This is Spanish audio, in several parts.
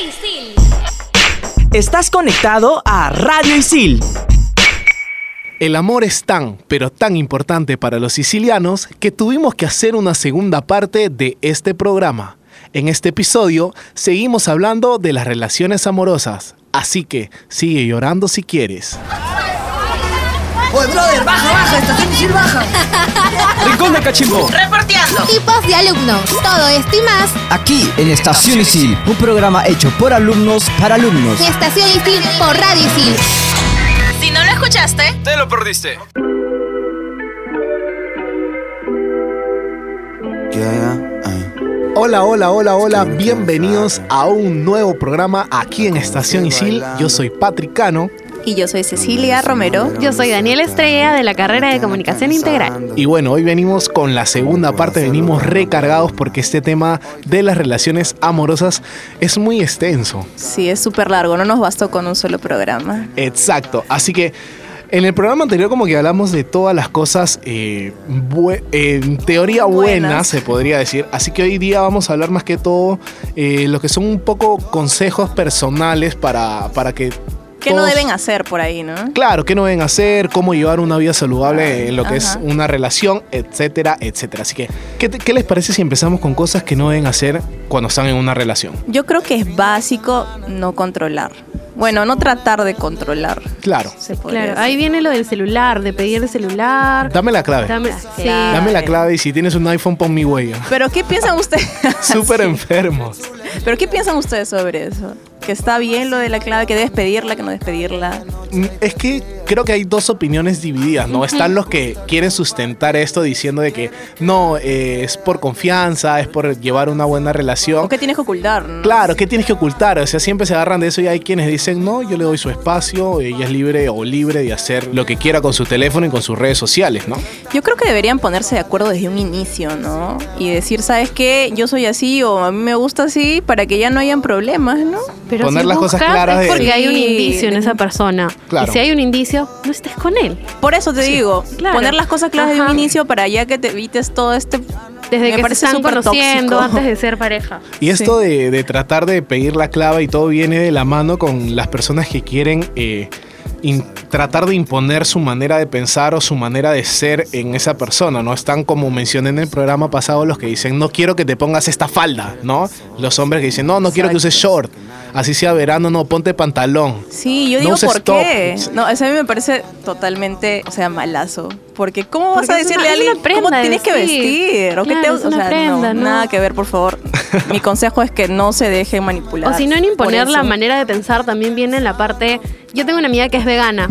Isil. Estás conectado a Radio Isil. El amor es tan, pero tan importante para los sicilianos que tuvimos que hacer una segunda parte de este programa. En este episodio seguimos hablando de las relaciones amorosas, así que sigue llorando si quieres. Brother, baja, baja, estación Isil baja. Rincón de Cachimbo. Reporteando. Tipos de alumnos. Todo esto y más Aquí en Estación Isil, un programa hecho por alumnos para alumnos. Estación Isil por Radio Isil. Si no lo escuchaste, Te lo perdiste. Hola, hola, hola, hola, bienvenidos a un nuevo programa aquí en Estación Isil. Yo soy Patrick Cano Y yo soy Cecilia Romero. Yo soy Daniela Estrella de la carrera de Comunicación Integral. y bueno, hoy venimos con la segunda parte, venimos recargados porque este tema de las relaciones amorosas es muy extenso. Sí, es súper largo, no nos bastó con un solo programa. Exacto, así que en el programa anterior como que hablamos de todas las cosas eh, bue- en teoría buenas, Buenas. se podría decir, así que hoy día vamos a hablar más que todo eh, lo que son un poco consejos personales para, para que... ¿Qué no deben hacer por ahí, no? Claro, qué no deben hacer, cómo llevar una vida saludable en lo que es una relación, etcétera, etcétera. Así que, ¿qué, te- qué les parece si empezamos con cosas que no deben hacer cuando están en una relación? Yo creo que es básico no controlar. Bueno, no tratar de controlar. Claro, Se Claro, decir. ahí viene lo del celular, de pedir el celular. dame la clave. Dame, sí. clave. Dame la clave y si tienes un iPhone pon mi huella. Pero ¿qué piensan ustedes? Súper enfermos. Pero ¿qué piensan ustedes sobre eso? ¿Que está bien lo de la clave, que debes pedirla, que no debes pedirla? Es que creo que hay dos opiniones divididas, ¿no? Están los que quieren sustentar esto diciendo de que no, eh, es por confianza, es por llevar una buena relación. ¿O qué tienes que ocultar? no? Claro, ¿qué tienes que ocultar? O sea, siempre se agarran de eso y hay quienes dicen, no, yo le doy su espacio, ella es libre o libre de hacer lo que quiera con su teléfono y con sus redes sociales, ¿no? Yo creo que deberían ponerse de acuerdo desde un inicio, ¿no? Y decir, ¿sabes qué? Yo soy así o a mí me gusta así para que ya no hayan problemas, ¿no? Pero Poner si las cosas claras es de- porque hay un indicio en esa persona. Claro. Y si hay un indicio, no estés con él. Por eso te digo, claro. poner las cosas claras desde Ajá. un inicio para ya que te evites todo este... Desde me que se parece están conociendo, tóxico. antes de ser pareja. Y esto de, de tratar de pedir la clave y todo viene de la mano con las personas que quieren eh, in- tratar de imponer su manera de pensar o su manera de ser en esa persona, ¿no? Están como mencioné en el programa pasado los que dicen, no quiero que te pongas esta falda, ¿no? Los hombres que dicen, no, no quiero que uses short, así sea verano, no, ponte pantalón. Sí, yo No digo, ¿por qué? top. No, eso a mí me parece totalmente, o sea, malazo. Porque ¿cómo vas a decirle una- a alguien cómo tienes que vestir. ¿O qué te, Claro, es o una sea, prenda, no, ¿no? nada que ver, por favor. Mi consejo es que no se deje manipular. O si no, en imponer la manera de pensar también viene en la parte... Yo tengo una amiga que es vegana.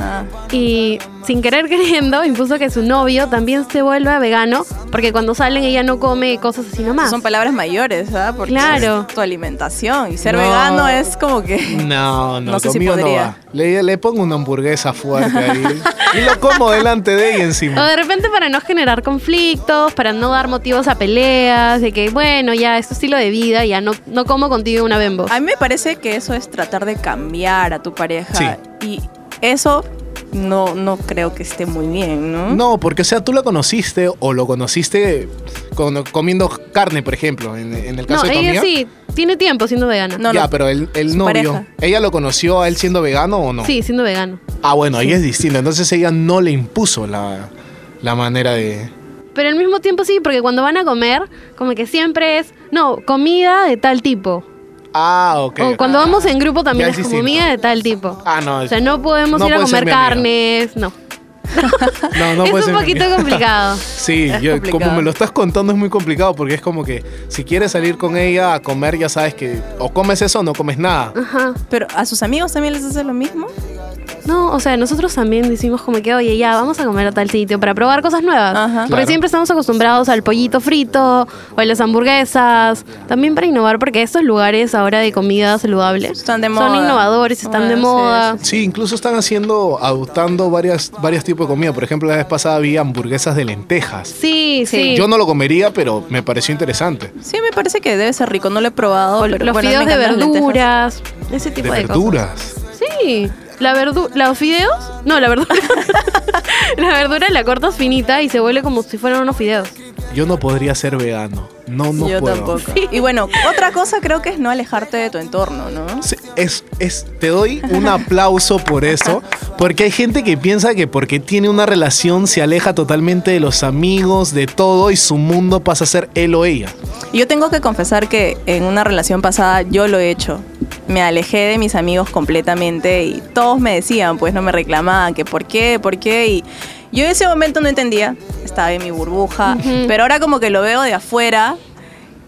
Ah, Y sin querer queriendo, impuso que su novio también se vuelva vegano, porque cuando salen ella no come cosas así nomás. son palabras mayores, ¿ah? Porque Claro. es tu alimentación. Y ser No. vegano es como que... No, no, No sé si no podría. va. Le, le pongo una hamburguesa fuerte ahí y lo como delante de ella O encima. de repente para no generar conflictos, para no dar motivos a peleas, de que bueno, ya es tu estilo de vida, ya no, no como contigo una bembo. A mí me parece que eso es tratar de cambiar a tu pareja. Sí. Y eso no, no creo que esté muy bien, ¿no? No, porque o sea, tú la conociste o lo conociste con- comiendo carne, por ejemplo, en, en el caso No, de tu ella amiga. sí, tiene tiempo siendo vegana. No, ya, no. pero el, novio, pareja. ¿ella lo conoció a él siendo vegano o no? Sí, siendo vegano. Ah, bueno, ahí es distinto. Entonces ella no le impuso la, la manera de... Pero al mismo tiempo sí, porque cuando van a comer, como que siempre es, no, comida de tal tipo. Ah, ok. O cuando vamos en grupo también Ya es es comida distinto. de tal tipo. Ah, no. O sea, no podemos no ir a puede ser comer mi amiga. carnes, no. No, no es un mi poquito amiga. complicado. Sí, Es yo, complicado. como me lo estás contando es muy complicado porque es como que si quieres salir con ella a comer ya sabes que o comes eso o no comes nada. Ajá. Pero a sus amigos también les hace lo mismo. No, o sea, nosotros también decimos como que, oye, ya, vamos a comer a tal sitio para probar cosas nuevas. Ajá. Porque Claro. siempre estamos acostumbrados al pollito frito o a las hamburguesas. También para innovar, porque estos lugares ahora de comida saludable Están de son moda. innovadores, están Ah, de sí, moda. Sí, incluso están haciendo, adoptando varias, varios tipos de comida. Por ejemplo, la vez pasada había hamburguesas de lentejas. Sí, sí. Sí. Yo no lo comería, pero me pareció interesante. Sí, me parece que debe ser rico. No lo he probado. O pero, los bueno, fideos de verduras, ese tipo De de, verduras. cosas. Sí, la verdu ¿los fideos? No, la verdura. la verdura la cortas finita y se vuelve como si fueran unos fideos. Yo no podría ser vegano. No, no Yo puedo. tampoco. Y bueno, otra cosa creo que es no alejarte de tu entorno, ¿no? Sí, Es, es, te doy un aplauso por eso, porque hay gente que piensa que porque tiene una relación se aleja totalmente de los amigos, de todo, y su mundo pasa a ser él o ella. Yo tengo que confesar que en una relación pasada yo lo he hecho. Me alejé de mis amigos completamente y todos me decían, pues no me reclamaban, que por qué, por qué. Y yo en ese momento no entendía, estaba en mi burbuja, pero ahora como que lo veo de afuera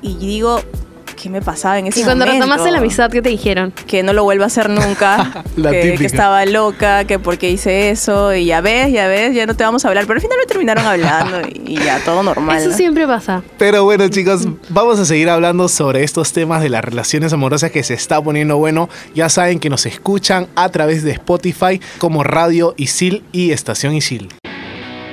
y digo, ¿qué me pasaba en ese Y cuando momento? retomaste la amistad, ¿qué te dijeron? que no lo vuelva a hacer nunca, La que, que estaba loca, que porque hice eso, y ya ves, ya ves, ya no te vamos a hablar, pero al final me terminaron hablando y, y ya todo normal. Eso ¿no? siempre pasa. Pero bueno, chicos, vamos a seguir hablando sobre estos temas de las relaciones amorosas que se está poniendo bueno. Ya saben que nos escuchan a través de Spotify como Radio Isil y Estación Isil.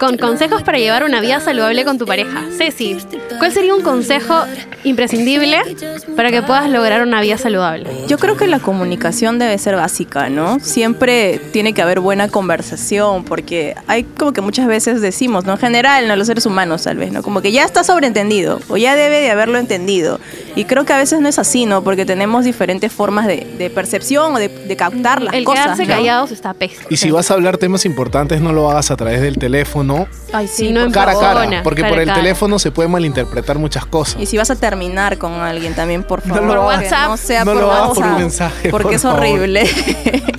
con consejos para llevar una vida saludable con tu pareja. Ceci, ¿cuál sería un consejo imprescindible para que puedas lograr una vida saludable? Yo creo que la comunicación debe ser básica, ¿no? Siempre tiene que haber buena conversación, porque hay como que muchas veces decimos, ¿no? En general, ¿no? Los seres humanos, tal vez, ¿no? Como que ya está sobreentendido, o ya debe de haberlo entendido. Y creo que a veces no es así, ¿no? Porque tenemos diferentes formas de, de percepción o de, de captar las El cosas. quedarse ¿no? callados está pésimo. Y si vas a hablar temas importantes, no lo hagas a través del teléfono, Ay, sí, no cara a cara, porque cara por el cara. teléfono se puede malinterpretar muchas cosas. Y si vas a terminar con alguien también, por No favor. lo hagas. No sea No por lo por WhatsApp, un mensaje, Porque por es horrible.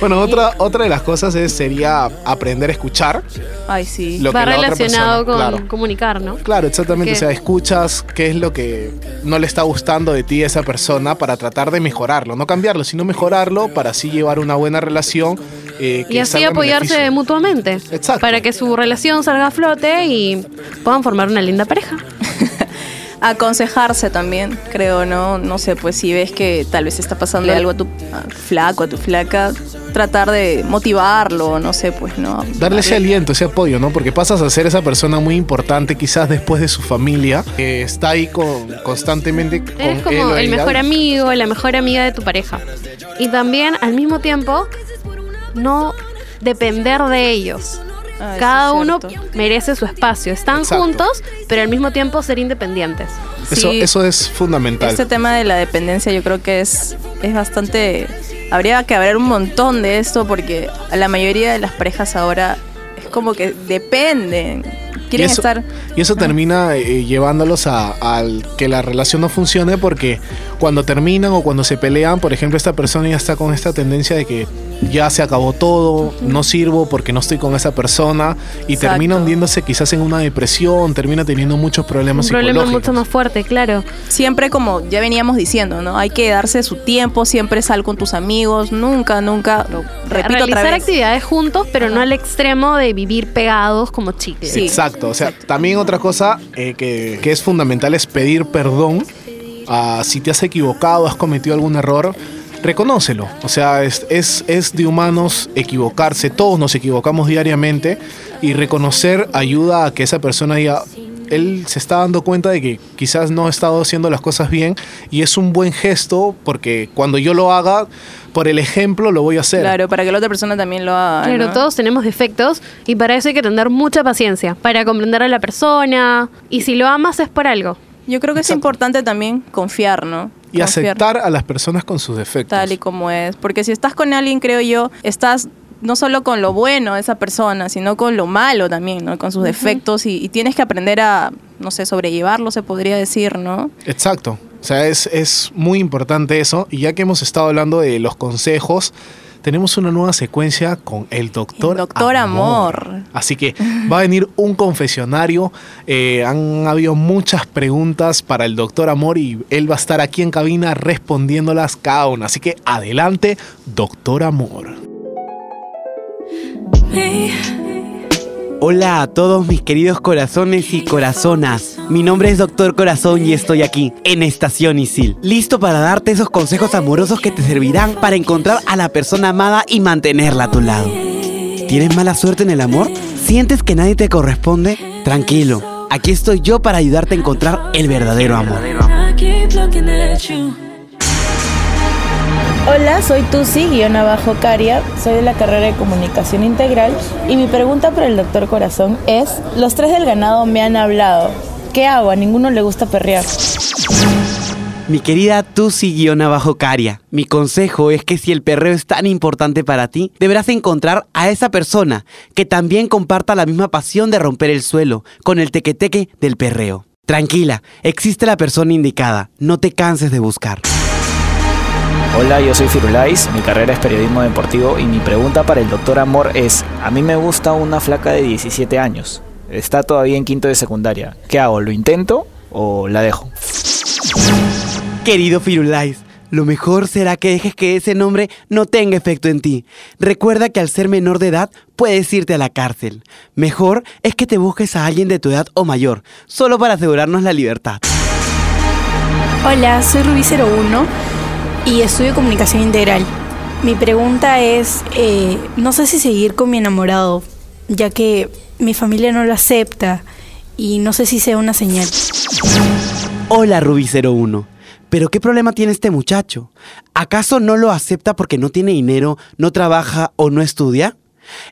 Bueno, otra, otra de las cosas es, sería aprender a escuchar. Ay, sí. Lo Va que relacionado persona- con claro. comunicar, ¿no? Claro, exactamente. O sea, escuchas qué es lo que no le está gustando de ti a esa persona para tratar de mejorarlo. No cambiarlo, sino mejorarlo para así llevar una buena relación. Eh, que Y así apoyarse beneficio. mutuamente. Exacto. Para que su relación salga a flote y puedan formar una linda pareja. aconsejarse también, creo, ¿no? No sé, pues si ves que tal vez está pasando algo a tu flaco, a tu flaca, tratar de motivarlo, no sé, pues, ¿no? Darle ese aliento, ese apoyo, ¿no? Porque pasas a ser esa persona muy importante, quizás después de su familia, que está ahí con, constantemente con Eres él como el mejor amigo, la mejor amiga de tu pareja. Y también, al mismo tiempo, no depender de ellos. Ah, Cada es uno merece su espacio. Están Exacto. juntos, pero al mismo tiempo ser independientes. Eso, Sí. eso es fundamental. Este tema de la dependencia yo creo que es, es bastante... Habría que haber un montón de esto porque la mayoría de las parejas ahora es como que dependen, quieren y eso, estar... y eso termina eh, llevándolos a, que la relación no funcione porque cuando terminan o cuando se pelean, por ejemplo, esta persona ya está con esta tendencia de que ya se acabó todo, no sirvo porque no estoy con esa persona y Exacto. termina hundiéndose quizás en una depresión, termina teniendo muchos Un problemas problema psicológicos. mucho más fuerte, claro. Siempre como ya veníamos diciendo, ¿no? Hay que darse su tiempo, siempre sal con tus amigos, nunca, nunca, lo repito Realizar otra vez. actividades juntos, pero no al extremo de vivir pegados como chicles. Sí. Exacto, o sea, también otra cosa eh, que, que es fundamental es pedir perdón. Ah, si te has equivocado, has cometido algún error, reconócelo. O sea, es, es, es de humanos equivocarse, todos nos equivocamos diariamente y reconocer ayuda a que esa persona diga, él se está dando cuenta de que quizás no ha estado haciendo las cosas bien y es un buen gesto porque cuando yo lo haga, por el ejemplo lo voy a hacer. Claro, para que la otra persona también lo haga. Claro, ¿no? todos tenemos defectos y para eso hay que tener mucha paciencia, para comprender a la persona y si lo amas es por algo. Yo creo que es importante también confiar, ¿no? Y Confiar aceptar a las personas con sus defectos. tal y como es. Porque si estás con alguien, creo yo, estás no solo con lo bueno de esa persona, sino con lo malo también, ¿no? Con sus defectos y, y tienes que aprender a, no sé, sobrellevarlo, se podría decir, ¿no? Exacto. O sea, es, es muy importante eso. Y ya que hemos estado hablando de los consejos, tenemos una nueva secuencia con el doctor, El doctor Amor. Así que va a venir un confesionario. Eh, han habido muchas preguntas para el doctor Amor y él va a estar aquí en cabina respondiéndolas cada una. Así que adelante, doctor Amor. Hola a todos mis queridos corazones y corazonas. Mi nombre es Doctor Corazón y estoy aquí, en Estación Isil, listo para darte esos consejos amorosos que te servirán para encontrar a la persona amada y mantenerla a tu lado. ¿Tienes mala suerte en el amor? ¿Sientes que nadie te corresponde? Tranquilo, aquí estoy yo para ayudarte a encontrar el verdadero amor. Hola, soy Tusi, guion abajo Caria, soy de la carrera de comunicación integral y mi pregunta para el doctor Corazón es, los tres del ganado me han hablado, ¿qué hago? A ninguno le gusta perrear. Mi querida Tusi-Caria, mi consejo es que si el perreo es tan importante para ti, deberás encontrar a esa persona que también comparta la misma pasión de romper el suelo con el tequeteque del perreo. Tranquila, existe la persona indicada, no te canses de buscar. Hola, yo soy Firulais, mi carrera es periodismo deportivo y mi pregunta para el doctor Amor es, a mí me gusta una flaca de 17 años, está todavía en quinto de secundaria, ¿qué hago? ¿Lo intento o la dejo? Querido Firulais, lo mejor será que dejes que ese nombre no tenga efecto en ti. Recuerda que al ser menor de edad puedes irte a la cárcel. Mejor es que te busques a alguien de tu edad o mayor, solo para asegurarnos la libertad. Hola, soy Rubí01 y estudio comunicación integral. Mi pregunta es, eh, no sé si seguir con mi enamorado, ya que mi familia no lo acepta y no sé si sea una señal. Hola Rubí01, pero ¿qué problema tiene este muchacho? ¿Acaso no lo acepta porque no tiene dinero, no trabaja o no estudia?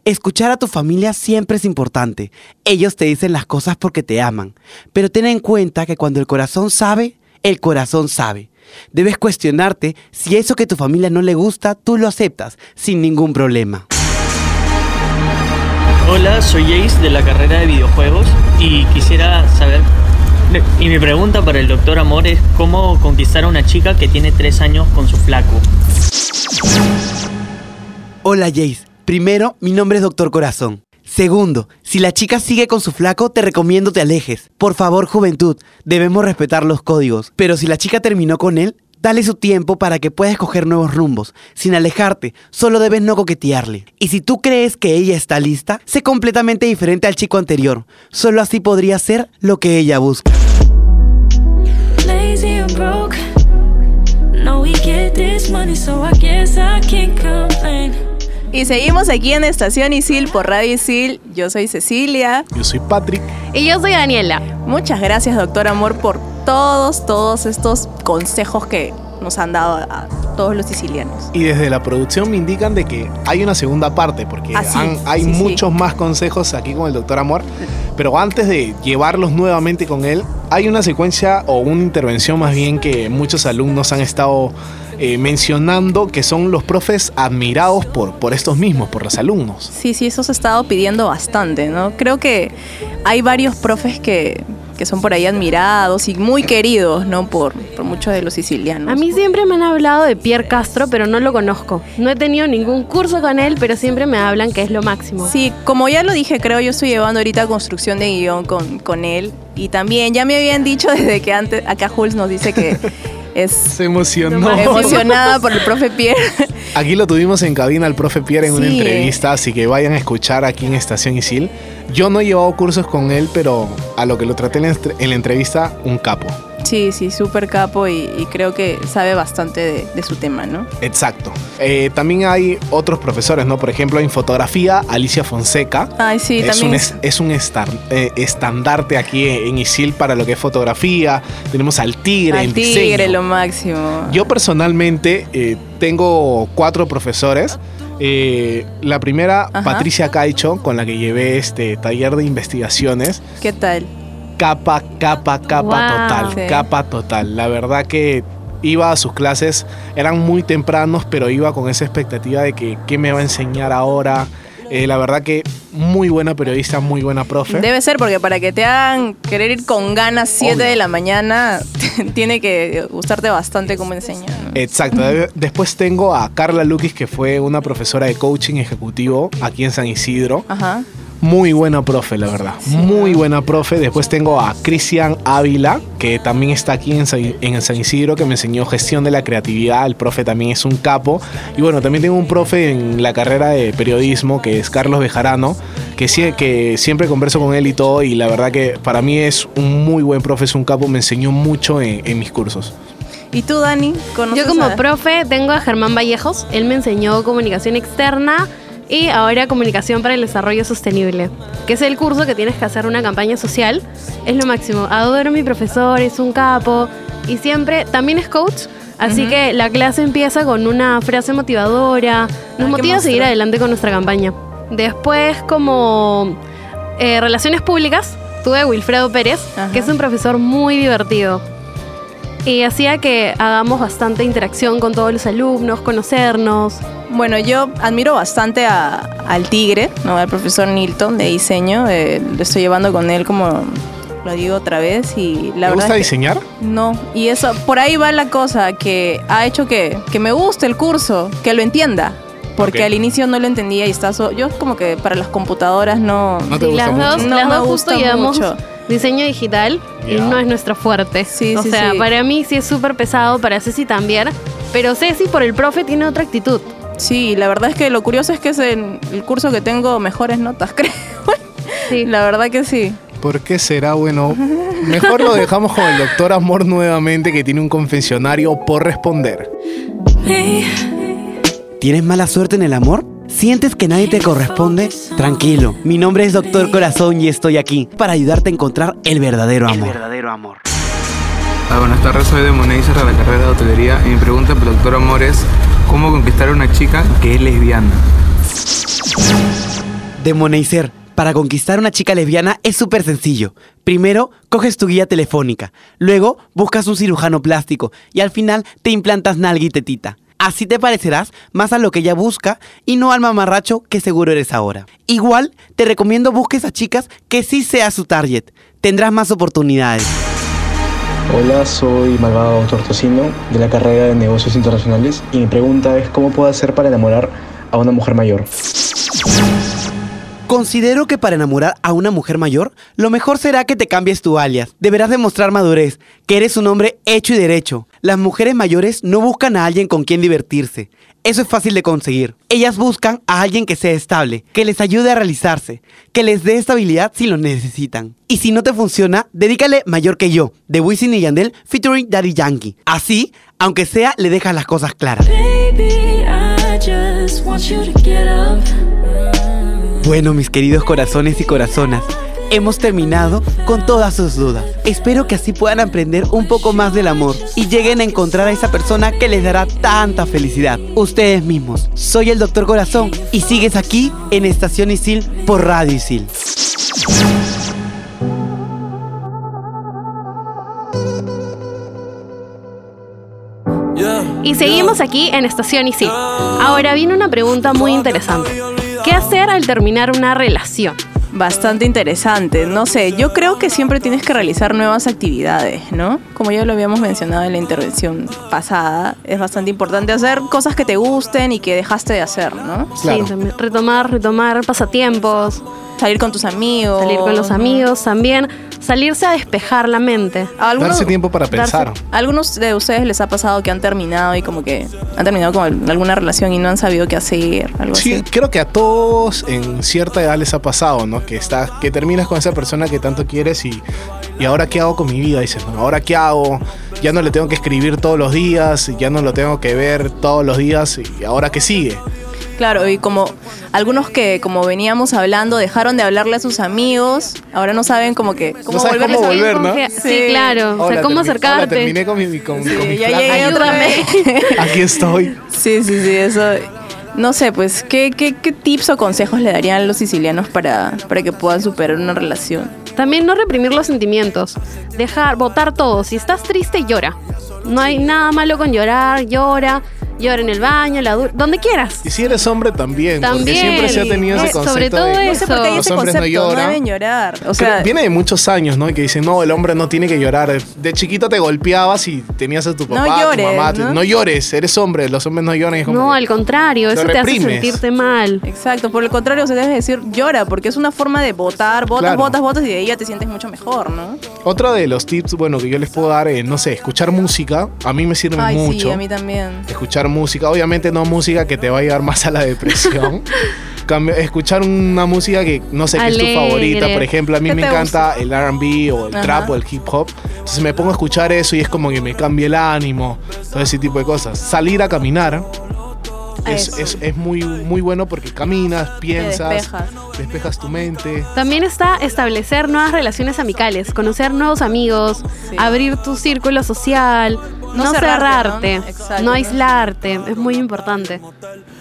Escuchar a tu familia siempre es importante. Ellos te dicen las cosas porque te aman. Pero ten en cuenta que cuando el corazón sabe, el corazón sabe. Debes cuestionarte si eso que tu familia no le gusta, tú lo aceptas sin ningún problema. Hola, soy Jace de la carrera de videojuegos y quisiera saber... Y mi pregunta para el doctor Amor es cómo conquistar a una chica que tiene tres años con su flaco. Hola Jace, primero mi nombre es Doctor Corazón. Segundo, si la chica sigue con su flaco, te recomiendo te alejes. Por favor, juventud, debemos respetar los códigos. Pero si la chica terminó con él, dale su tiempo para que pueda escoger nuevos rumbos. Sin alejarte, solo debes no coquetearle. Y si tú crees que ella está lista, sé completamente diferente al chico anterior. Solo así podría ser lo que ella busca. Y seguimos aquí en Estación Isil por Radio Isil. Yo soy Cecilia. Yo soy Patrick. Y yo soy Daniela. Muchas gracias, doctor Amor, por todos, todos estos consejos que nos han dado a todos los sicilianos. Y desde la producción me indican de que hay una segunda parte, porque Ah, sí, han- hay sí, sí. muchos más consejos aquí con el doctor Amor. Pero antes de llevarlos nuevamente con él, hay una secuencia o una intervención más bien que muchos alumnos han estado eh, mencionando, que son los profes admirados por, por estos mismos, por los alumnos. Sí, sí, eso se ha estado pidiendo bastante, ¿no? Creo que hay varios profes que, que son por ahí admirados y muy queridos, ¿no? Por, por muchos de los sicilianos. A mí siempre me han hablado de Pierre Castro, pero no lo conozco. No he tenido ningún curso con él, pero siempre me hablan que es lo máximo. Sí, como ya lo dije, creo yo estoy llevando ahorita construcción de guion con, con él. Y también ya me habían dicho desde que antes, acá Jules nos dice que es Se emocionó. emocionada por el profe Pierre. Aquí lo tuvimos en cabina al profe Pierre en una entrevista, así que vayan a escuchar aquí en Estación Isil. Yo no he llevado cursos con él, pero a lo que lo traté en la entrevista, un capo. Sí, sí, súper capo y, y creo que sabe bastante de, de su tema, ¿no? Exacto. Eh, también hay otros profesores, ¿no? Por ejemplo, en fotografía, Alicia Fonseca. Ay, sí, es también un, es- un estar- eh, estandarte aquí en Isil para lo que es fotografía. Tenemos al tigre, Al en tigre, diseño. lo máximo. Yo personalmente eh, tengo cuatro profesores. Eh, la primera, Ajá. Patricia Caicho, con la que llevé este taller de investigaciones. ¿Qué tal? Capa, capa, capa Wow. total. Sí. Capa total. La verdad que iba a sus clases, eran muy tempranos, pero iba con esa expectativa de que qué me va a enseñar ahora. Eh, la verdad que muy buena periodista, muy buena profe. Debe ser porque para que te hagan querer ir con ganas 7 Obvio. de la mañana, tiene que gustarte bastante cómo enseña. ¿no? Exacto. De- Después tengo a Carla Lukis, que fue una profesora de coaching ejecutivo aquí en San Isidro. Ajá. Muy buena profe, la verdad. Muy buena profe. Después tengo a Cristian Ávila, que también está aquí en San, en San Isidro, que me enseñó gestión de la creatividad. El profe también es un capo. Y bueno, también tengo un profe en la carrera de periodismo, que es Carlos Bejarano, que, sie- que siempre converso con él y todo, y la verdad que para mí es un muy buen profe, es un capo, me enseñó mucho en, en mis cursos. ¿Y tú, Dani? ¿Conoces Yo como a- profe tengo a Germán Vallejos. Él me enseñó comunicación externa y ahora comunicación para el desarrollo sostenible, que es el curso que tienes que hacer una campaña social. Es lo máximo. Adoro a mi profesor, es un capo y siempre también es coach. Así que la clase empieza con una frase motivadora, nos qué motiva a seguir adelante con nuestra campaña. Después, como eh, relaciones públicas, tuve Wilfredo Pérez, que es un profesor muy divertido. Y hacía que hagamos bastante interacción con todos los alumnos, conocernos. Bueno, yo admiro bastante a- al tigre, ¿no? al profesor Nilton de diseño. eh, lo estoy llevando con él como lo digo otra vez y la ¿Te verdad gusta es que- diseñar? No, y eso, por ahí va la cosa que ha hecho que, que me guste el curso, que lo entienda. Porque al inicio no lo entendía y está so- yo como que para las computadoras no... No te gusta las mucho. dos, No las me dos gusta justo llevamos mucho. diseño digital y no es nuestro fuerte. Sí, o sí, sea, sí. para mí sí es súper pesado, para Ceci también. Pero Ceci por el profe tiene otra actitud. Sí, la verdad es que lo curioso es que es el, el curso que tengo mejores notas, creo. Sí. La verdad que sí. ¿Por qué será? Bueno, mejor lo dejamos con el doctor Amor nuevamente, que tiene un confesionario por responder. ¿Tienes mala suerte en el amor? ¿Sientes que nadie te corresponde? Tranquilo, mi nombre es Doctor Corazón y estoy aquí para ayudarte a encontrar el verdadero amor. verdadero amor. Ah, buenas tardes, soy de de la carrera de hotelería y mi pregunta para el doctor Amor es ¿cómo conquistar a una chica que es lesbiana? De Moneiser, para conquistar a una chica lesbiana es súper sencillo. Primero, coges tu guía telefónica, luego buscas un cirujano plástico y al final te implantas nalga y tetita. Así te parecerás más a lo que ella busca y no al mamarracho que seguro eres ahora. Igual, te recomiendo busques a chicas que sí sea su target. Tendrás más oportunidades. Hola, soy Malvado Doctor Tocino de la carrera de Negocios Internacionales y mi pregunta es ¿cómo puedo hacer para enamorar a una mujer mayor? Considero que para enamorar a una mujer mayor, lo mejor será que te cambies tu alias. Deberás demostrar madurez, que eres un hombre hecho y derecho. Las mujeres mayores no buscan a alguien con quien divertirse. Eso es fácil de conseguir. Ellas buscan a alguien que sea estable, que les ayude a realizarse, que les dé estabilidad si lo necesitan. Y si no te funciona, dedícale Mayor que yo, de Wisin y Yandel featuring Daddy Yankee. Así, aunque sea, le dejas las cosas claras. Baby, I just want you to get up. Bueno, mis queridos corazones y corazonas, hemos terminado con todas sus dudas. Espero que así puedan aprender un poco más del amor y lleguen a encontrar a esa persona que les dará tanta felicidad. Ustedes mismos. Soy el Doctor Corazón y sigues aquí en Estación Isil por Radio Isil. Y seguimos aquí en Estación Isil. Ahora viene una pregunta muy interesante. ¿Qué hacer al terminar una relación? Bastante interesante. No sé, yo creo que siempre tienes que realizar nuevas actividades, ¿no? Como ya lo habíamos mencionado en la intervención pasada, es bastante importante hacer cosas que te gusten y que dejaste de hacer, ¿no? Sí, también retomar, retomar pasatiempos. Salir con tus amigos. Salir con los amigos también. Salirse a despejar la mente. ¿A alguno- Darse tiempo para darse- pensar. ¿A algunos de ustedes les ha pasado que han terminado y como que han terminado con alguna relación y no han sabido qué hacer? Algo Sí, así. creo que a todos en cierta edad les ha pasado, ¿no? Que estás, que terminas con esa persona que tanto quieres y, y ahora qué hago con mi vida, dices, ¿no? Ahora qué hago, ya no le tengo que escribir todos los días, ya no lo tengo que ver todos los días y ahora qué sigue. Claro, y como algunos que, como veníamos hablando, dejaron de hablarle a sus amigos, ahora no saben como que cómo No volverles cómo volver, ¿no? que- sí, claro. O sea, Hola, cómo hola, acercarte. terminé con mi, con, con mi ya llegué otra vez. Aquí estoy. Sí, sí, sí, eso. No sé, pues, ¿qué, qué, qué tips o consejos le darían a los sicilianos para, para que puedan superar una relación? También no reprimir los sentimientos. Dejar, votar todo. Si estás triste, llora. No hay nada malo con llorar, llora. Llora en el baño, la donde quieras. Y si eres hombre también, porque También. siempre se ha tenido ese Eh, concepto sobre todo de eso. No sé por qué hay los ese hombres no concepto, no lloran. deben llorar. O Pero sea, viene de muchos años, ¿no? Y que dicen, no, el hombre no tiene que llorar. De chiquito te golpeabas y tenías a tu No papá, llores, tu mamá. ¿no? ¿no? llores, eres hombre, los hombres no lloran. es como No, que- al contrario, eso te hace sentirte mal. Exacto, por el contrario, se debe decir llora, porque es una forma de votar, votas, Claro. votas, votas y de ahí ya te sientes mucho mejor, ¿no? Otro de los tips, bueno, que yo les puedo dar, es, no sé, escuchar música. A mí me sirve Ay, mucho. sí, a mí también. Escuchar música, obviamente no música que te va a llevar más a la depresión. Escuchar una música que no sé qué es tu favorita, por ejemplo, a mí ¿Qué me encanta el R&B o el Ajá. trap o el hip hop. Entonces me pongo a escuchar eso y es como que me cambia el ánimo, todo ese tipo de cosas. Salir a caminar es, es- es muy, muy bueno porque caminas, piensas, despejas. despejas tu mente. También está establecer nuevas relaciones amicales, conocer nuevos amigos, abrir tu círculo social, No no, cerrarte, cerrarte, ¿no? aislarte, es muy importante.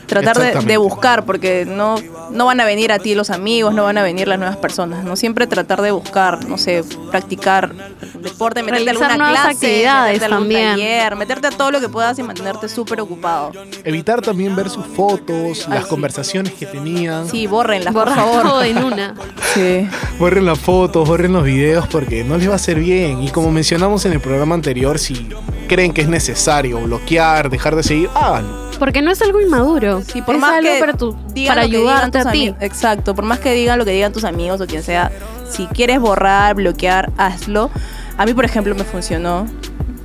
Tratar de, buscar, porque no, no van a venir a ti los amigos, no van a venir las nuevas personas, ¿no? Siempre tratar de buscar, no sé, practicar deporte, meterte a Realizar alguna clase, actividades meterte a algún también. taller, meterte a todo lo que puedas y mantenerte súper ocupado. Evitar también ver sus fotos, las conversaciones que tenían. Sí, bórrenlas, por favor. todo en una. Sí. Borren las fotos, borren los videos porque no les va a hacer bien. Y como mencionamos en el programa anterior, si creen que es necesario bloquear, dejar de seguir, háganlo. Porque no es algo inmaduro, Y por es más algo que para, tu- para lo que digan ayudarte tus a ti. Exacto, por más que digan lo que digan tus amigos o quien sea, si quieres borrar, bloquear, hazlo. A mí, por ejemplo, me funcionó.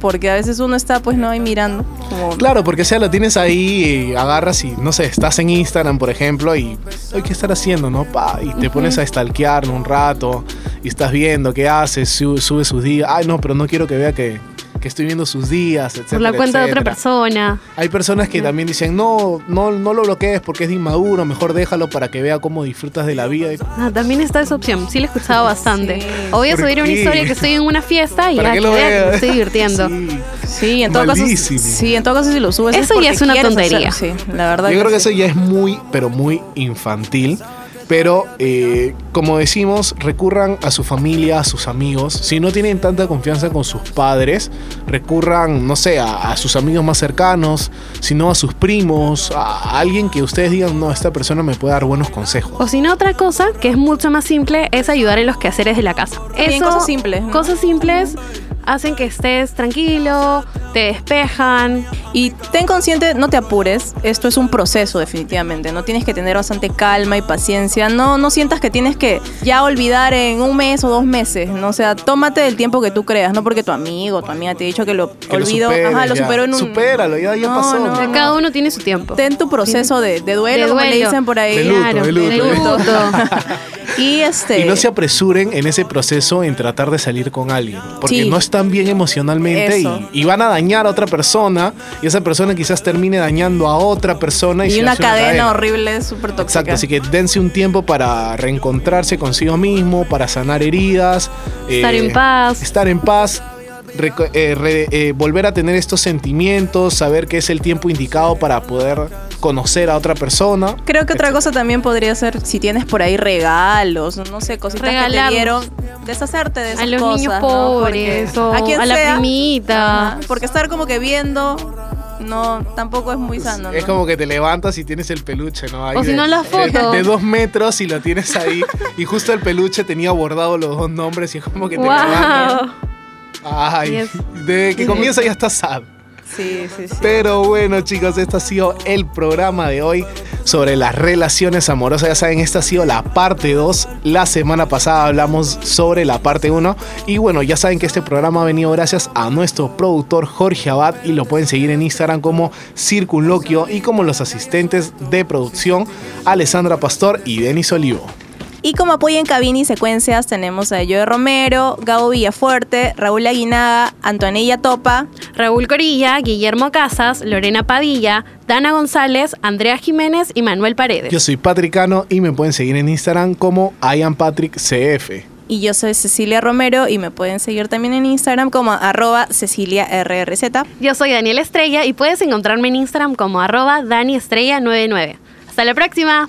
Porque a veces uno está, pues, no ahí mirando. Como, Claro, porque sea, lo tienes ahí, y agarras y, no sé, estás en Instagram, por ejemplo, y hay que estar haciendo, ¿no? Pa, y te pones a stalkearlo un rato, y estás viendo qué hace, su- sube sus días. Ay, no, pero no quiero que vea que, que estoy viendo sus días, etc. Por la cuenta de otra persona. Hay personas que también dicen, no, no, no lo bloquees porque es de inmaduro, mejor déjalo para que vea cómo disfrutas de la vida. Ah, también está esa opción. Sí, la he escuchado bastante. O voy a ¿Por subir una qué? historia que estoy en una fiesta y Para ya que que lo vean que me estoy divirtiendo. Sí, en todo caso, sí, en todo caso si lo subes Eso porque ya es una tontería. hacer- sí, la verdad. Yo creo que sí. eso ya es muy, pero muy infantil. Pero, eh, como decimos, recurran a su familia, a sus amigos. Si no tienen tanta confianza con sus padres, recurran, no sé, a, a sus amigos más cercanos, sino a sus primos, a, a alguien que ustedes digan, no, esta persona me puede dar buenos consejos. O si no, otra cosa que es mucho más simple es ayudar en los quehaceres de la casa. También cosas simples, ¿no? Cosas simples hacen que estés tranquilo, te despejan. Y ten consciente, no te apures, esto es un proceso definitivamente, no tienes que tener bastante calma y paciencia, no, no sientas que tienes que ya olvidar en un mes o dos meses, ¿no? o sea, tómate el tiempo que tú creas, no porque tu amigo o tu amiga te ha dicho que lo Que lo olvidó, superes ajá, lo superó en un... Supéralo, ya, ya No, pasó. no, ¿no? no. Cada uno tiene su tiempo. Ten tu proceso de, de duelo, De como le dicen por ahí. De luto, Claro, de luto. de luto. y este... Y no se apresuren en ese proceso en tratar de salir con alguien. Porque Sí. no están bien emocionalmente y, y van a dañar a otra persona. Y esa persona quizás termine dañando a otra persona. Y, y se una hace cadena, horrible, súper tóxica. Exacto, así que dense un tiempo para reencontrarse consigo mismo, para sanar heridas. Estar eh, en paz. Estar en paz. Eh, re- eh, volver a tener estos sentimientos, saber que es el tiempo indicado para poder conocer a otra persona. Creo que otra cosa también podría ser si tienes por ahí regalos, no sé, cositas que te dieron, deshacerte de esas A los cosas, niños ¿no? pobres o a, quien a la primita. porque estar como que viendo no tampoco es muy sano. Es ¿no? como que te levantas y tienes el peluche, ¿no? Ahí O si de- no, la de- foto. De, dos metros y lo tienes ahí. y justo el peluche tenía bordado los dos nombres y es como que te levantas. Ay, Yes. desde que comienza ya está sad. Sí, sí, sí. Pero bueno, chicos, este ha sido el programa de hoy sobre las relaciones amorosas. Ya saben, esta ha sido la parte 2. La semana pasada hablamos sobre la parte 1. Y bueno, ya saben que este programa ha venido gracias a nuestro productor Jorge Abad y lo pueden seguir en Instagram como Circunloquio y como los asistentes de producción Alessandra Pastor y Denis Olivo. Y como apoyo en cabina y secuencias tenemos a Joe Romero, Gabo Villafuerte, Raúl Aguinaga, Antonella Topa, Raúl Corilla, Guillermo Casas, Lorena Padilla, Dana González, Andrea Jiménez y Manuel Paredes. Yo soy Patricano y me pueden seguir en Instagram como IamPatrickCF. y yo soy Cecilia Romero y me pueden seguir también en Instagram como arroba CeciliaRRZ. Yo soy Daniela Estrella y puedes encontrarme en Instagram como arroba DaniEstrella99. Hasta la próxima.